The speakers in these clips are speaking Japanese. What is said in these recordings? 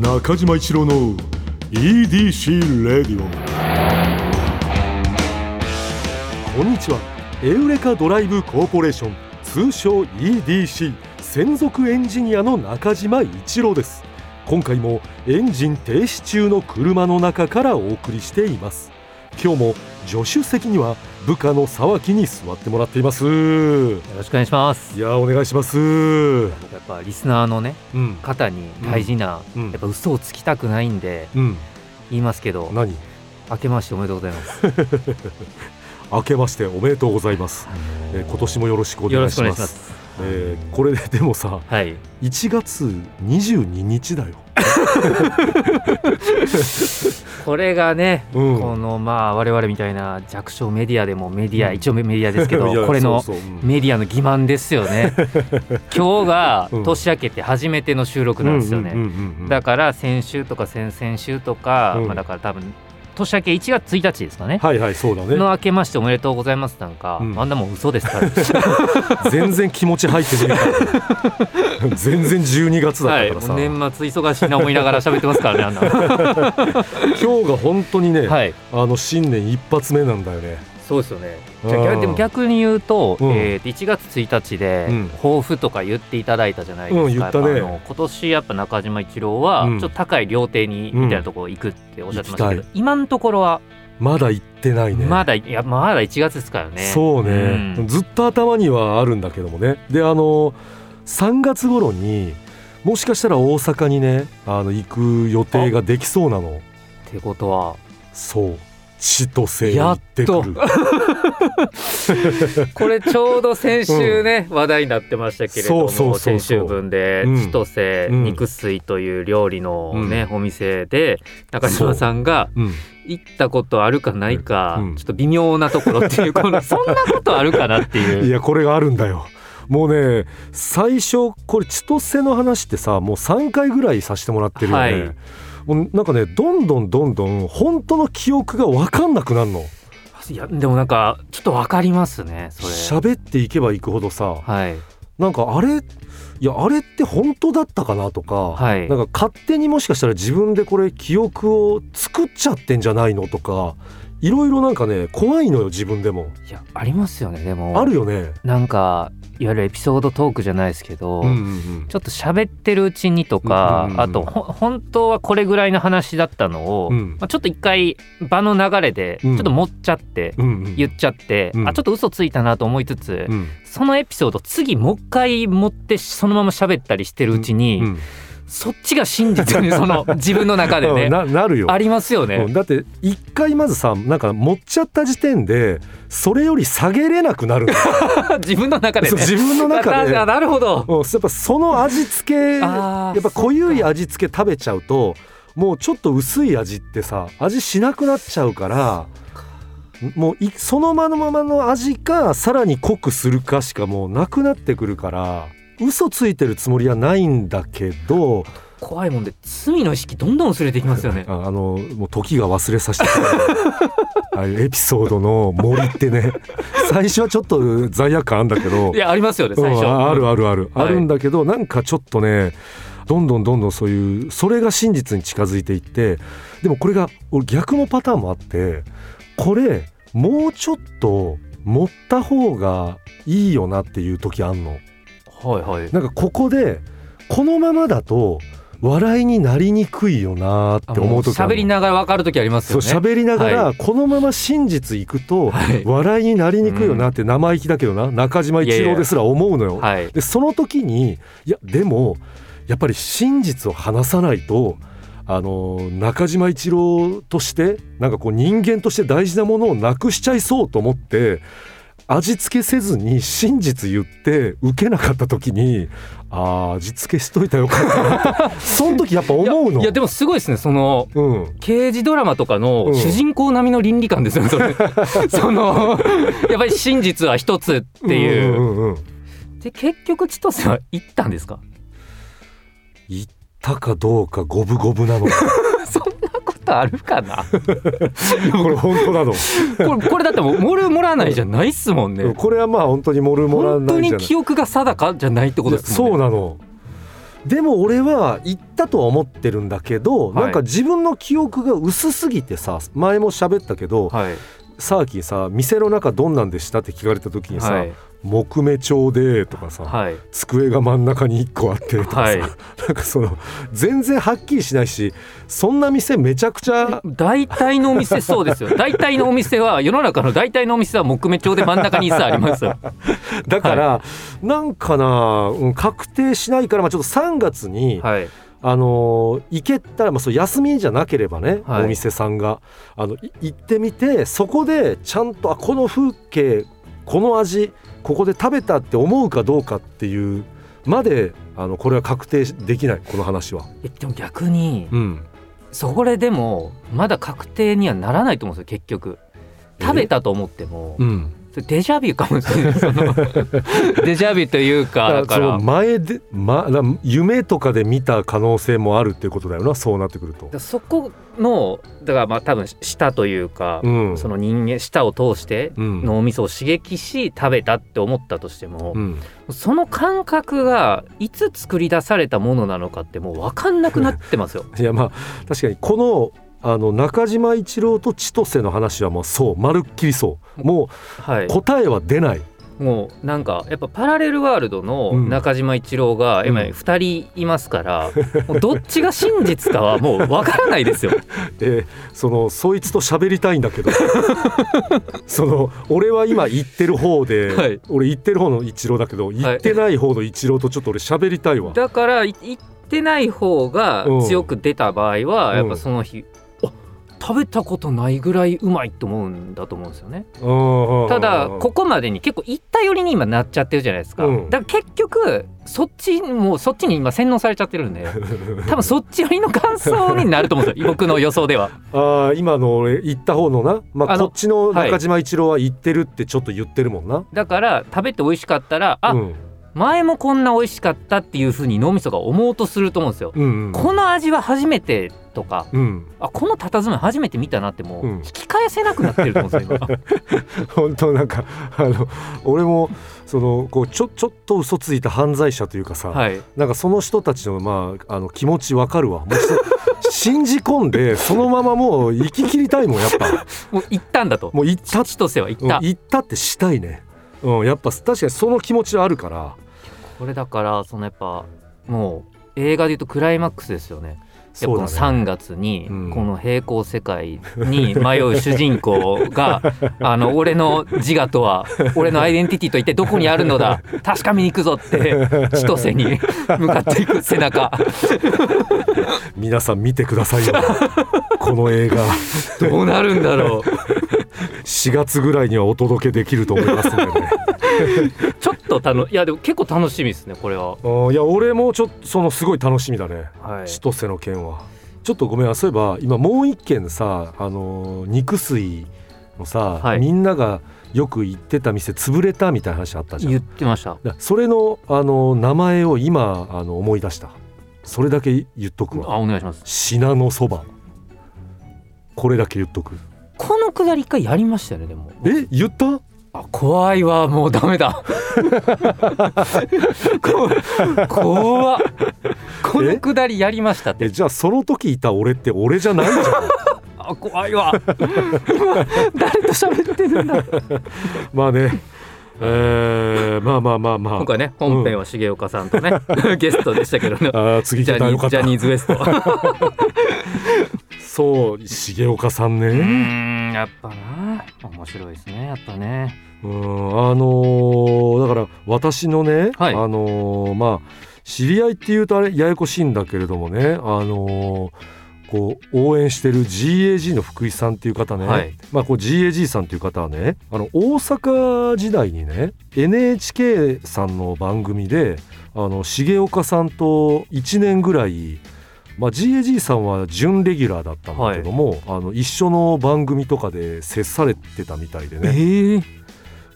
中島一郎の EDC レディオこんにちは。エウレカドライブコーポレーション通称 EDC 専属エンジニアの中島一郎です。今回もエンジン停止中の車の中からお送りしています。今日も助手席には部下の沢木に座ってもらっています。よろしくお願いします。いやお願いします。僕やっぱリスナーのね、うん、方に大事な、うん、やっぱ嘘をつきたくないんで、うん、言いますけど何？明けましておめでとうございます。明けましておめでとうございます、あのー、えー、今年もよろしくお願いします。えー、これででもさ、はい、1月22日だよ これがね、うん、このまあ我々みたいな弱小メディアでもメディア、うん、一応メディアですけど これのメディアの欺瞞ですよね。今日が年明けて初めての収録なんですよね。だから先週とか先々週とか、まあ、だから多分年明け1月1日ですかね。はいはいそうだね。の明けましておめでとうございますなんか、うん、あんなもん嘘ですから。全然気持ち入ってねえから。全然12月だからさ。はい、年末忙しいな思いながら喋ってますからねあんな。今日が本当にね、はい、あの新年一発目なんだよね。そうですよね。じゃでも逆に言うと、うん、えー、1月1日で抱負とか言っていただいたじゃないですか、うんね、あの今年やっぱ中島一郎はちょっと高い料亭にみたいなところ行くっておっしゃってましたけど、うん、今のところはまだ行ってないね。まだいやまだ1月ですからね。そうね、ずっと頭にはあるんだけどもね。であの3月頃にもしかしたら大阪にねあの行く予定ができそうなの。ってことはそう千歳やってくる。これちょうど先週ね、うん、話題になってましたけれども先週分で千歳肉水という料理のね、うん、お店で中島さんが行ったことあるかないか、ちょっと微妙なところっていうこの そんなことあるかなっていう。いやこれがあるんだよ。もうね最初これ千歳の話ってさもう3回ぐらいさせてもらってるよね、はいもうなんかねどんどんどんどん本当の記憶が分かんなくなるの。いやでもなんかちょっと分かりますねそれ。喋っていけばいくほどさ、はい、なんかあれいやあれって本当だったかなとか、はい、なんか勝手にもしかしたら自分でこれ記憶を作っちゃってんじゃないのとかいろいろなんかね怖いのよ自分でも。いやありますよねでも。あるよね。なんかいわゆるエピソードトークじゃないですけど、うんうんうん、ちょっと喋ってるうちにとか、うんうんうん、あと本当はこれぐらいの話だったのを、うん、まあ、ちょっと一回場の流れでちょっと持っちゃって、うん、言っちゃって、うん、あちょっと嘘ついたなと思いつつ、そのエピソード次もう一回持ってそのまま喋ったりしてるうちに、そっちが真実に その自分の中でね。ななるよ。ありますよね、だって一回まずさなんか持っちゃった時点でそれより下げれなくなる 自分の中で、ね、自分の中で。なるほど。やっぱその味付けやっぱ濃ゆい味付け食べちゃうともうちょっと薄い味ってさ味しなくなっちゃうからもうそのままの味かさらに濃くするかしかもうなくなってくるから嘘ついてるつもりはないんだけど怖いもんで罪の意識どんどん薄れていきますよね。あのもう時が忘れさせて あエピソードの森ってね。最初はちょっと罪悪感あるんだけど。いやありますよね最初、うん、あるあるある、はい、あるんだけどなんかちょっとねどんどんどんどんそういうそれが真実に近づいていってでもこれが逆のパターンもあってこれもうちょっと持った方がいいよなっていう時あんの。はいはい、なんかここでこのままだと笑いになりにくいよなって思う時喋りながら分かる時ありますよね。喋りながら、このまま真実いくと笑いになりにくいよなって生意気だけどな、中島一郎ですら思うのよ。でその時にいやでもやっぱり真実を話さないとあの中島一郎としてなんかこう人間として大事なものをなくしちゃいそうと思って味付けせずに真実言って受けなかった時にあ味付けしといたよかったな その時やっぱ思うの。いやでもすごいですね。その、うん、刑事ドラマとかの主人公並みの倫理観ですよね、それ。そのやっぱり真実は一つっていう,、うんうんうん、で結局千歳は行ったんですか？行ったかどうか五分五分なのか ことあるかな？これ本当なの？これこれだってもモルモらないじゃないっすもんね。これはまあ本当にモルモらない本当に記憶が定かじゃないってことですね。そうなの。でも俺は行ったとは思ってるんだけど、はい、なんか自分の記憶が薄すぎてさ前も喋ったけど、はい、サーキーさ店の中どんなんでした？って聞かれた時にさ、はい、木目調でとかさ、はい、机が真ん中に1個あってとかさ、はい、なんかその全然はっきりしないしそんな店めちゃくちゃ大体のお店そうですよ。大体のお店は世の中の大体のお店は木目調で真ん中にさあります。よ だから、はい、なんかな、うん、確定しないから、まあ、ちょっと3月に、はい。あの行けたら、まあ、そう休みじゃなければね、はい、お店さんがあの行ってみてそこでちゃんとあこの風景この味ここで食べたって思うかどうかっていうまであのこれは確定できないこの話は。えでも逆に、うん、それでもまだ確定にはならないと思うんですよ結局。食べたと思っても、うん、デジャビュかもしれない。デジャビュというかだから。前で、ま、夢とかで見た可能性もあるっていうことだよなそうなってくると。そこのだからまあ多分舌というか、うん、その人間舌を通して脳みそを刺激し食べたって思ったとしても、うん、その感覚がいつ作り出されたものなのかってもう分かんなくなってますよ。いやまあ確かにこのあの中島一郎と千歳の話はもうそうまるっきりそう。もう答えは出ない、もうなんかやっぱパラレルワールドの中島一郎が今2人いますから、うん、どっちが真実かはもうわからないですよ。えー、そのそいつと喋りたいんだけど。その俺は今言ってる方で、はい、俺言ってる方の一郎だけど言ってない方の一郎とちょっと俺喋りたいわ。だから言ってない方が強く出た場合は、うん、やっぱその日食べたことないぐらいうまいと思うんだと思うんですよね。ただここまでに結構行った寄りに今なっちゃってるじゃないですか。うん、だから結局そっちもうそっちに今洗脳されちゃってるんで 多分そっち寄りの感想になると思うんですよ僕の予想では。あ今の俺行った方のな、まあ、こっちの中島一郎は行ってるってちょっと言ってるもんな。はい、だから食べて美味しかったらあ、うん前もこんな美味しかったっていうふうに脳みそが思おうとすると思うんですよ。うんうん、この味は初めてとか、うん、あこの佇まい初めて見たなってもう引き返せなくなってると思うんですよ 本当なんかあの俺もそのこうちょちょっと嘘ついた犯罪者というかさ、はい、なんかその人たちの,、まあ、あの気持ちわかるわ。もう 信じ込んでそのままもう生き切りたいもんやっぱ。もう行ったんだと。もう行った。とせは行った、行ったってしたいね。うんやっぱ確かにその気持ちはあるから。これだからそのやっぱもう映画でいうとクライマックスですよねやっぱ3月にこの平行世界に迷う主人公が あの俺の自我とは俺のアイデンティティと一体どこにあるのだ？確かめに行くぞって千歳に 向かっていく背中。皆さん見てくださいよ。この映画。どうなるんだろう。4月ぐらいにはお届けできると思いますのでね ちょっとたのいやでも結構楽しみですねこれは。いや俺もちょっとそのすごい楽しみだね、はい、千歳の件は。ちょっとごめんそういえば今もう一件さあの肉水のさ、はい、みんながよく行ってた店潰れたみたいな話あったじゃん。言ってました。それのあの名前を今あの思い出した。それだけ言っとくわ。あお願いします。信濃そば。これだけ言っとく。このくだり一回やりましたよねでも。え言った？あ怖いわもうダメだ。怖っ。このくだりやりましたって。じゃあその時いた俺って俺じゃないじゃん。あ怖いわ。今誰と喋ってるんだ。まあね。えー、まあまあまあまあ。今回ね本編は重岡さんとね、うん、ゲストでしたけどね。あ次ジャニジャニーズ WEST そう重岡さんね。うんやっぱな。面白いですねやっぱねうんあのー、だから私のね、はい、あのー、まあ知り合いっていうとあれややこしいんだけれどもねあのー、こう応援してる GAG の福井さんっていう方ね、はい、まあ、こう GAG さんっていう方はねあの大阪時代にね NHK さんの番組であの重岡さんと1年ぐらいまあ、GAG さんは準レギュラーだったんだけども、はい、あの一緒の番組とかで接されてたみたいでね、えー、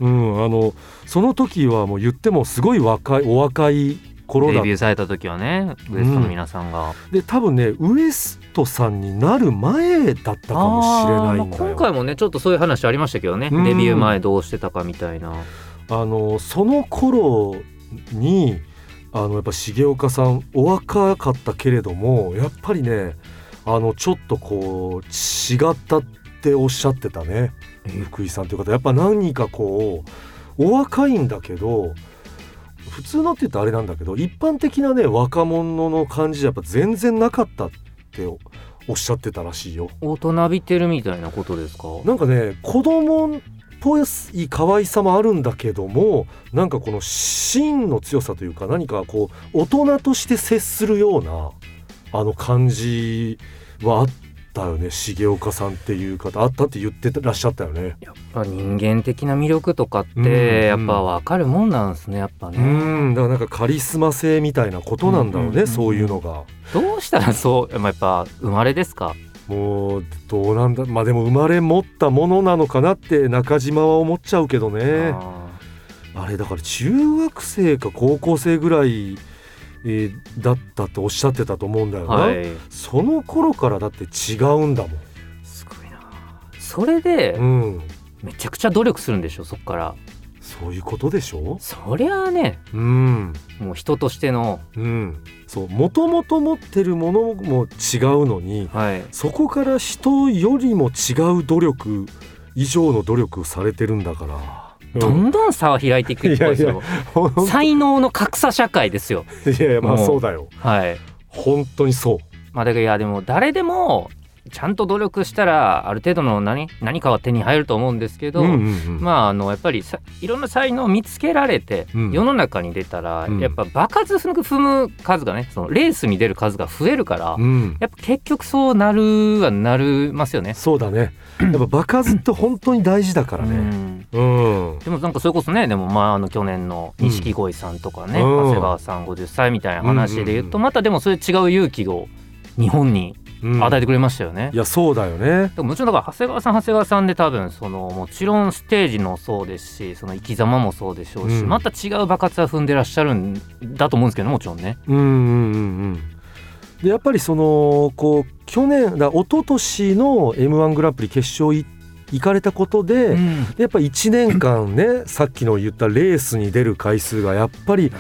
うん、あのその時はもう言ってもすごい若いお若い頃だデビューされた時はねウエストの皆さんが、うん、で多分ねウエストさんになる前だったかもしれないんだよ、まあ、今回もねちょっとそういう話ありましたけどね、うん、デビュー前どうしてたかみたいな。あのその頃にあのやっぱ重岡さんお若かったけれどもやっぱりねあのちょっとこう違ったっておっしゃってたね福井さんという方やっぱ何かこうお若いんだけど普通のって言ったらあれなんだけど一般的なね若者の感じじゃやっぱ全然なかったっておっしゃってたらしいよ。大人びてるみたいなことですか？なんかね子供っぽい可愛さもあるんだけどもなんかこの芯の強さというか何かこう大人として接するようなあの感じはあったよね重岡さんっていう方あったって言ってらっしゃったよね。やっぱ人間的な魅力とかってやっぱ分かるもんなんですねやっぱね。うん。だからなんかカリスマ性みたいなことなんだろうね、うんうん、そういうのが。どうしたらそう やっぱ生まれですか？もうどうなんだまあでも生まれ持ったものなのかなって中島は思っちゃうけどね。あれだから中学生か高校生ぐらいえー、だったとおっしゃってたと思うんだよな、はい、その頃からだって違うんだもん。すごいな。それで、うん、めちゃくちゃ努力するんでしょそっから。そういうことでしょ？そりゃあね、うん、もう人としての、うん、そうもともと持ってるものも違うのに、はい、そこから人よりも違う努力以上の努力されてるんだから。どんどん差は開いていく一方ですよ。才能の格差社会ですよ。いやいやまあそうだよ。はい。本当にそう。まあだからいやでも誰でもちゃんと努力したらある程度の何何かは手に入ると思うんですけど、うんうんうん、まああのやっぱりさいろんな才能を見つけられて、うん、世の中に出たら、うん、やっぱ場数踏む数がねそのレースに出る数が増えるから、うん、やっぱ結局そうなるはなりますよね。そうだね。やっぱ場数って本当に大事だからね。うん。でもなんかそれこそねでもまああの去年の錦鯉さんとかね、長谷川さん50歳みたいな話で言うと、またでもそれ違う勇気を日本に与えてくれましたよね。いやそうだよね。もちろんだから長谷川さん長谷川さんで多分そのもちろんステージもそうですしその生き様もそうでしょうし、うん、また違う爆発は踏んでらっしゃるんだと思うんですけどもちろんね。うんうんうんうんでやっぱりそのこう去年だ一昨年の m 1グランプリ決勝行行かれたことで、うん、やっぱ1年間ねさっきの言ったレースに出る回数がやっぱり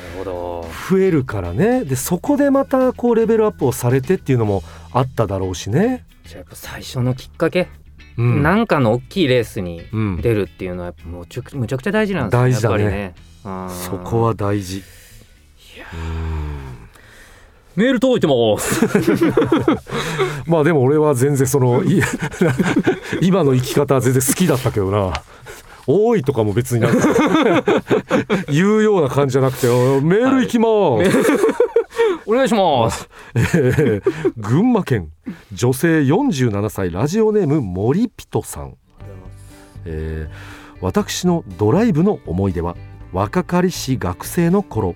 増えるからねでそこでまたこうレベルアップをされてっていうのもあっただろうしね。じゃあやっぱ最初のきっかけうん、なんかの大きいレースに出るっていうのはやっぱむちゃむちゃくちゃ大事なんですね。大事だね。ねそこは大事。メール届いてます まあでも俺は全然その 今の生き方は全然好きだったけどな多いとかも別になんか 言うような感じじゃなくてメール行きます、はい。お願いします、えー、群馬県女性47歳ラジオネーム森ピトさん、えー、私のドライブの思い出は若かりし学生の頃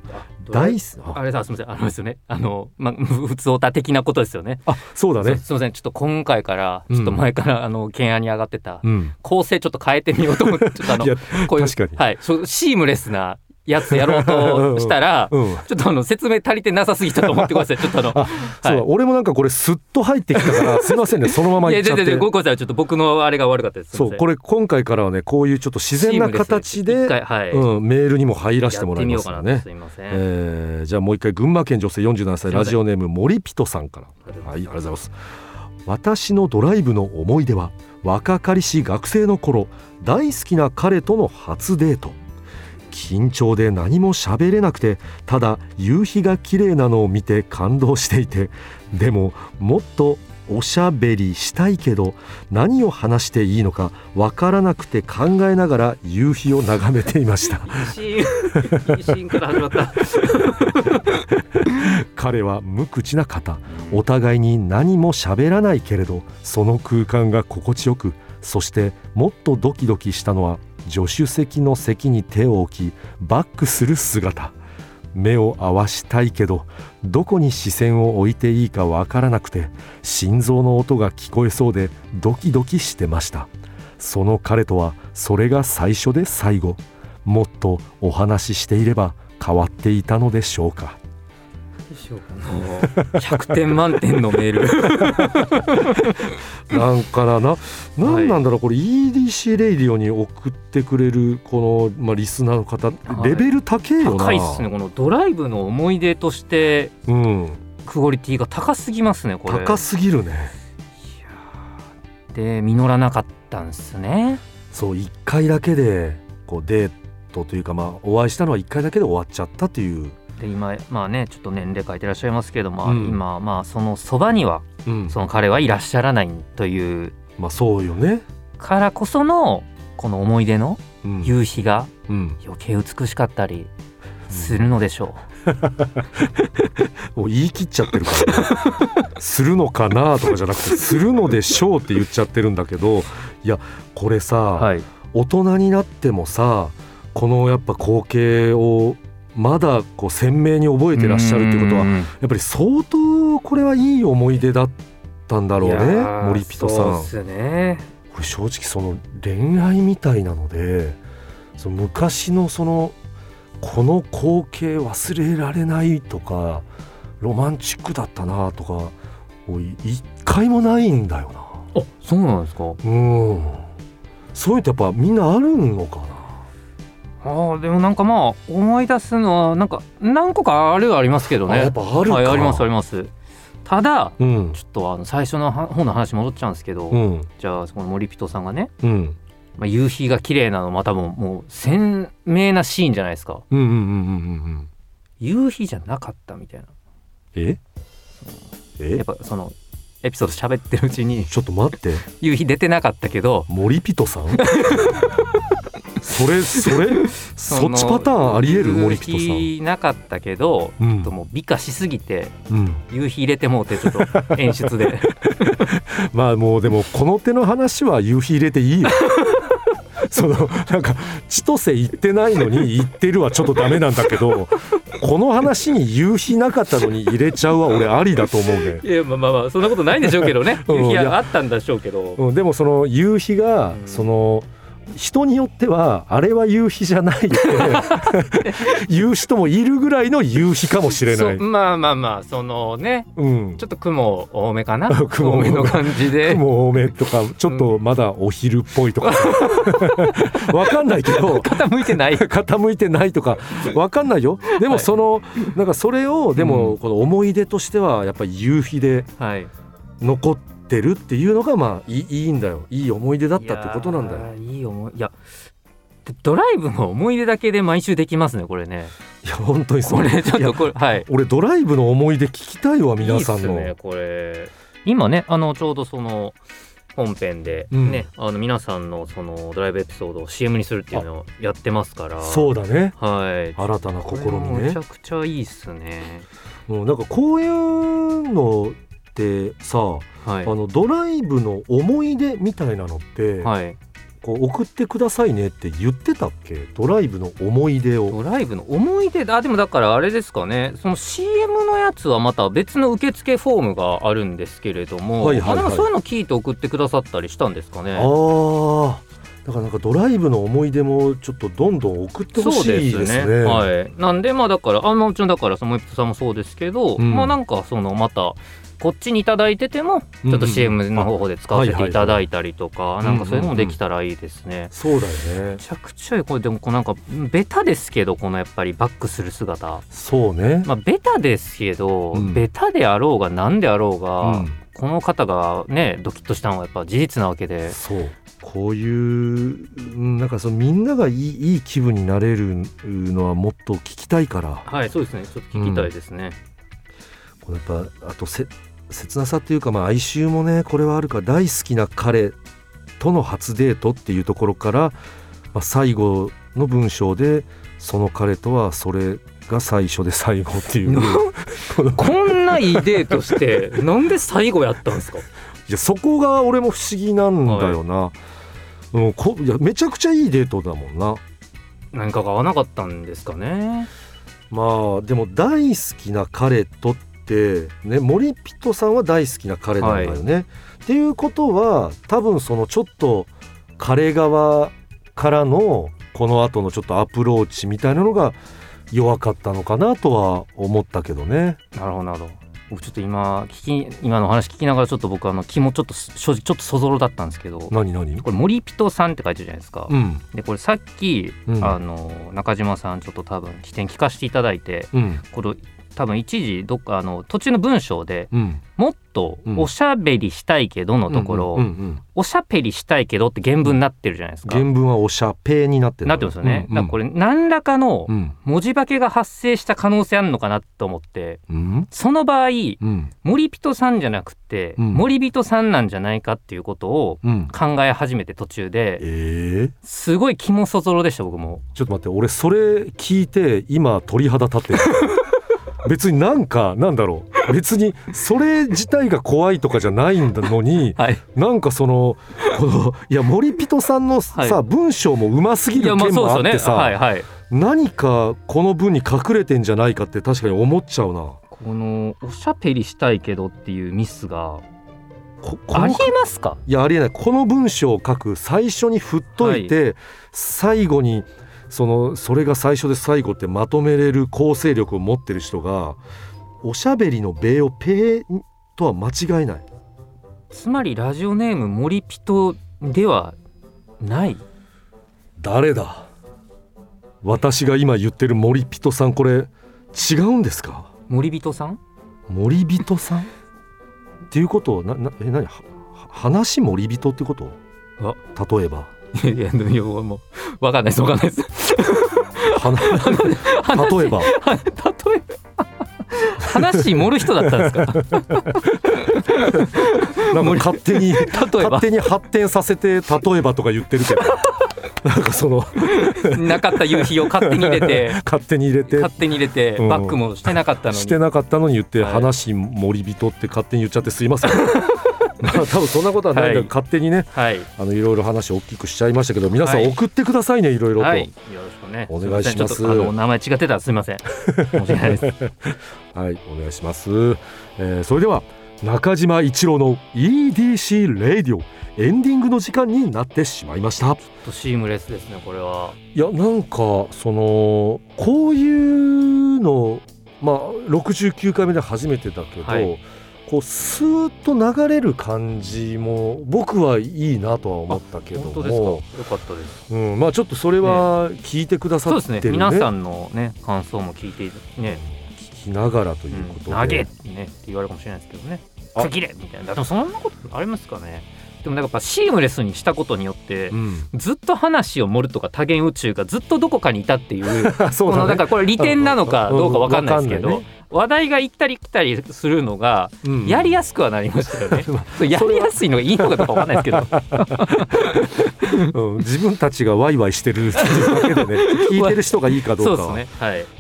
大あ。れさすみません。あのですよね。あのまあ 普通オタ的なことですよね。あそうだね。すみませんちょっと今回からちょっと前から、うん、あの懸案に上がってた、うん、構成ちょっと変えてみようと思ってちょっとあのこういう確かに。はい。そうシームレスなやつやろうとしたら、うん、ちょっとあの説明足りてなさすぎたと思ってください。ちょっとあの、はい、そう俺もなんかこれすっと入ってきたからすみませんねそのまま言っちゃって。いや全然ごめんなさいちょっと僕のあれが悪かったです。そうこれ今回からはねこういうちょっと自然な形で、はいうん、メールにも入らせてもらいますからね。すみません。えー、じゃあもう一回群馬県女性47歳ラジオネーム森ピトさんからはいありがとうございます。私のドライブの思い出は若かりし学生の頃大好きな彼との初デート。緊張で何も喋れなくてただ夕日が綺麗なのを見て感動していてでももっとおしゃべりしたいけど何を話していいのかわからなくて考えながら夕日を眺めていました。彼は無口な方お互いに何も喋らないけれどその空間が心地よくそしてもっとドキドキしたのは助手席の席に手を置きバックする姿。目を合わしたいけどどこに視線を置いていいかわからなくて心臓の音が聞こえそうでドキドキしてました。その彼とはそれが最初で最後。もっとお話ししていれば変わっていたのでしょうか。100点満点のメール なんかな。な なんなんだろう、これ EDC レイディオに送ってくれるこの、まあ、リスナーの方、レベル高いよな。高いっすね。このドライブの思い出として、うん、クオリティが高すぎますねこれ。高すぎるね。で実らなかったんですね。そう1回だけでこうデートというか、まあ、お会いしたのは1回だけで終わっちゃったっていうで今まあねちょっと年齢書いてらっしゃいますけど、まあ、うん、今まあそのそばには、うん、その彼はいらっしゃらないという。まあそうよね。からこそのこの思い出の夕日が余計美しかったりするのでしょう、もう言い切っちゃってるから。するのかなとかじゃなくてするのでしょうって言っちゃってるんだけどいやこれさ、はい、大人になってもさこのやっぱ光景をまだこう鮮明に覚えてらっしゃるってことはやっぱり相当これはいい思い出だったんだろうね森ピトさん。そうね。これ正直その恋愛みたいなのでその昔のそのこの光景忘れられないとかロマンチックだったなとか一回もないんだよな。あそうなんですか。うん。そういうってやっぱみんなあるのかな？あでもなんかまあ思い出すのはなんか何個かあるはありますけどね。やっぱあるはい、ありますあります。ただ、うん、ちょっとあの最初の方の話戻っちゃうんですけど、うん、じゃあその森人さんがね、うん、まあ、夕日が綺麗なのまたももう鮮明なシーンじゃないですか、うんうんうんうん、夕日じゃなかったみたいな。え？え？やっぱそのエピソード喋ってるうちにちょっと待って。夕日出てなかったけど森ピトさん？それそれ そっちパターンありえる？森人さん。なかったけど、うん、ともう美化しすぎて、うん、夕日入れてもうてちょっと演出で。まあもうでもこの手の話は夕日入れていいよ。そのなんか千歳行ってないのに行ってるはちょっとダメなんだけどこの話に夕日なかったのに入れちゃうは俺ありだと思うね。いやまあまあまあそんなことないんでしょうけどね。夕日はあったんでしょうけど、うん、でもその夕日が、その、うん人によってはあれは夕日じゃないって 言う人もいるぐらいの夕日かもしれない。まあまあまあそのね、うん、ちょっと雲多めかな 雲多めの感じで。雲多めとかちょっとまだお昼っぽいとか。わかんないけど。傾いてない。傾いてないとか。わかんないよ。でもその、はい、なんかそれをでもこの思い出としてはやっぱり夕日で残ってってるっていうのがまあいいいいんだよ。いい思い出だったってことなんだよ。いい思いいやドライブの思い出だけで毎週できますねこれね。いや本当にそれちょっとこれはい。俺ドライブの思い出聞きたいわ皆さんの。いいねこれ。今ねあのちょうどその本編でね、うん、あの皆さんのそのドライブエピソードを CM にするっていうのをやってますから。そうだね。はい。新たな試みね。めちゃくちゃいいっすね。もうなんかこういうのってさ、はい、あのドライブの思い出みたいなのって、はい、こう送ってくださいねって言ってたっけ？ドライブの思い出を。ドライブの思い出？あでもだからあれですかね。その CM のやつはまた別の受付フォームがあるんですけれども、はいはいはい、あそういうの聞いて送ってくださったりしたんですかね？ああだからなんかドライブの思い出もちょっとどんどん送ってほしいですね。はい、なんでまあだからあもちろんだからそのモイプさんもそうですけど、うん、まあなんかそのまたこっちに頂いててもちょっと CM の方法で使わせていただいたりとか、なんかそういうのもできたらいいですね。そうだよね。めちゃくちゃいい。これでもこうなんかベタですけどこのやっぱりバックする姿。そうね。まあベタですけど、うん、ベタであろうが何であろうが、うん、この方がねドキッとしたのはやっぱ事実なわけで。そう。こういうなんかそのみんながいいいい気分になれるのはもっと聞きたいから。はいそうですね。ちょっと聞きたいですね、うん、これやっぱあとせ切なさっていうか、まあ、哀愁もねこれはあるか。大好きな彼との初デートっていうところから、まあ、最後の文章でその彼とはそれが最初で最後っていう。こんないいデートしてなんで最後やったんですか？いやそこが俺も不思議なんだよな、はい、うん、こいやめちゃくちゃいいデートだもんな。何かが合わなかったんですかね。まあでも大好きな彼とっ、ね、森ピトさんは大好きな彼なんだよね。はい、っていうことは多分そのちょっと彼側からのこの後のちょっとアプローチみたいなのが弱かったのかなとは思ったけどね。なるほどなるほど。僕ちょっと今聞き今の話聞きながらちょっと僕あの気もちょっと正直ちょっとそぞろだったんですけど。何何？これ森人さんって書いてるじゃないですか、うん、でこれさっき、うん、あの中島さんちょっと多分起点聞かせていただいて、うん、これ多分一時どっかあの途中の文章で、うん、もっとおしゃべりしたいけどのところ、おしゃべりしたいけどって原文になってるじゃないですか。原文はおしゃぺになってる。なってますよね、うんうん、だからこれ何らかの文字化けが発生した可能性あるのかなと思って、うん、その場合、うん、森人さんじゃなくて、うん、森人さんなんじゃないかっていうことを考え始めて途中で、えー、すごい気もそぞろでした僕も。ちょっと待って俺それ聞いて今鳥肌立ってる 別になんかなんだろう。別にそれ自体が怖いとかじゃないんだのに、はい、なんかそのこのいや森人さんのさ、はい、文章もうますぎる件もあってさ、はいはい、何かこの文に隠れてんじゃないかって確かに思っちゃうな。このおしゃべりしたいけどっていうミスがありえますか？いやありえない。この文章を書く最初に振っといて、はい、最後にそのそれが最初で最後ってまとめれる構成力を持ってる人がおしゃべりの米をペーとは間違いない。つまりラジオネーム森ピトではない。誰だ？私が今言ってる森ピトさんこれ違うんですか？森人さん？森人さん？っていうことはななえ何？話森人ってこと？例えばいやいやいやもう分かんないです分かんないです。例えば。例えば話盛る人だったんですかなんか勝手に勝手に発展させて例えばとか言ってるけどなんかそのなかった夕日を勝手に入れて勝手に入れて勝手に入れて、バックもしてなかったのにしてなかったのに言って、話森人って勝手に言っちゃってすいませんまあ、多分そんなことはないけど、はい、勝手にね、はい、あのいろいろ話を大きくしちゃいましたけど皆さん送ってくださいね、はい、いろいろと、はい、よろしくね。お願いします。あの名前違ってたらすみません。申し訳ないです。はいお願いします、えー、それでは中島一郎の EDC レディオエンディングの時間になってしまいました。ちょっとシームレスですねこれは。いやなんかそのこういうのまあ69回目で初めてだけど、はいこうスーッと流れる感じも僕はいいなとは思ったけども。よかったです、うん、まあちょっとそれは聞いてくださってる、ね。ね、そうですね。皆さんのね感想も聞いてね。聞きながらということで、うん、投げねって言われるかもしれないですけどね。区切れみたいな。でもそんなことありますかね。でもなんかやっぱシームレスにしたことによって、うん、ずっと話を盛るとか多元宇宙がずっとどこかにいたっていうそう、ね、このなんかこれ利点なのかどうか分かんないですけど、話題が行ったり来たりするのがやりやすくはなりましたよね、うん、やりやすいのがいいのかどうか分かんないですけど、うん、自分たちがワイワイしてるっていうだけでね 聞いてる人がいいかどうかは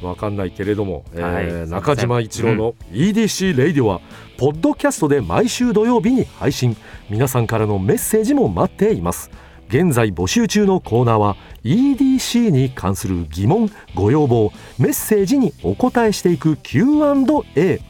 分かんないけれども、はい、えー、中島一郎の EDC レイディオはポッドキャストで毎週土曜日に配信。皆さんからのメッセージも待っています現在募集中のコーナーは EDC に関する疑問ご要望メッセージにお答えしていく Q&A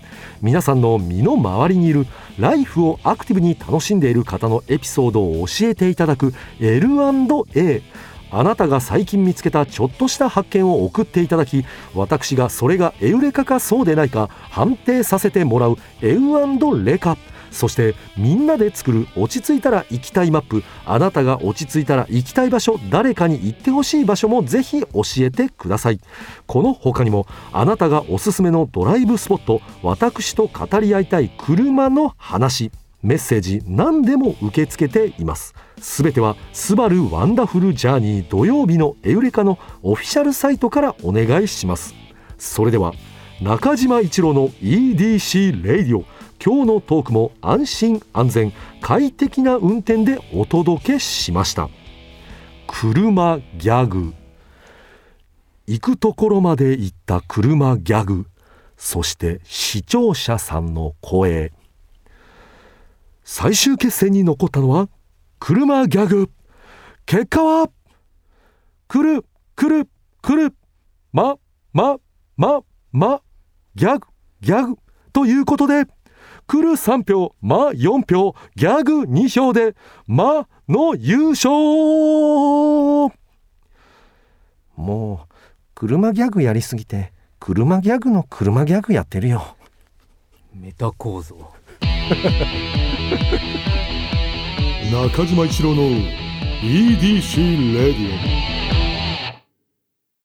皆さんの身の回りにいるライフをアクティブに楽しんでいる方のエピソードを教えていただく L&A あなたが最近見つけたちょっとした発見を送っていただき私がそれがエウレカかそうでないか判定させてもらうエウレカそしてみんなで作る落ち着いたら行きたいマップあなたが落ち着いたら行きたい場所誰かに行ってほしい場所もぜひ教えてください。この他にもあなたがおすすめのドライブスポット私と語り合いたい車の話メッセージ何でも受け付けています。すべてはスバルワンダフルジャーニー土曜日のエウレカのオフィシャルサイトからお願いします。それでは中島一郎の EDC レイディオ今日のトークも安心安全快適な運転でお届けしました。車ギャグ。行くところまで行った車ギャグ。そして視聴者さんの声。最終決戦に残ったのは車ギャグ。結果は来る来る来る。ままままギャグギャグ。ということで来る3票、ま4票、ギャグ2票で、まの優勝。もう、車ギャグやりすぎて車ギャグの車ギャグやってるよ。メタ構造。中島一郎の EDC レディオ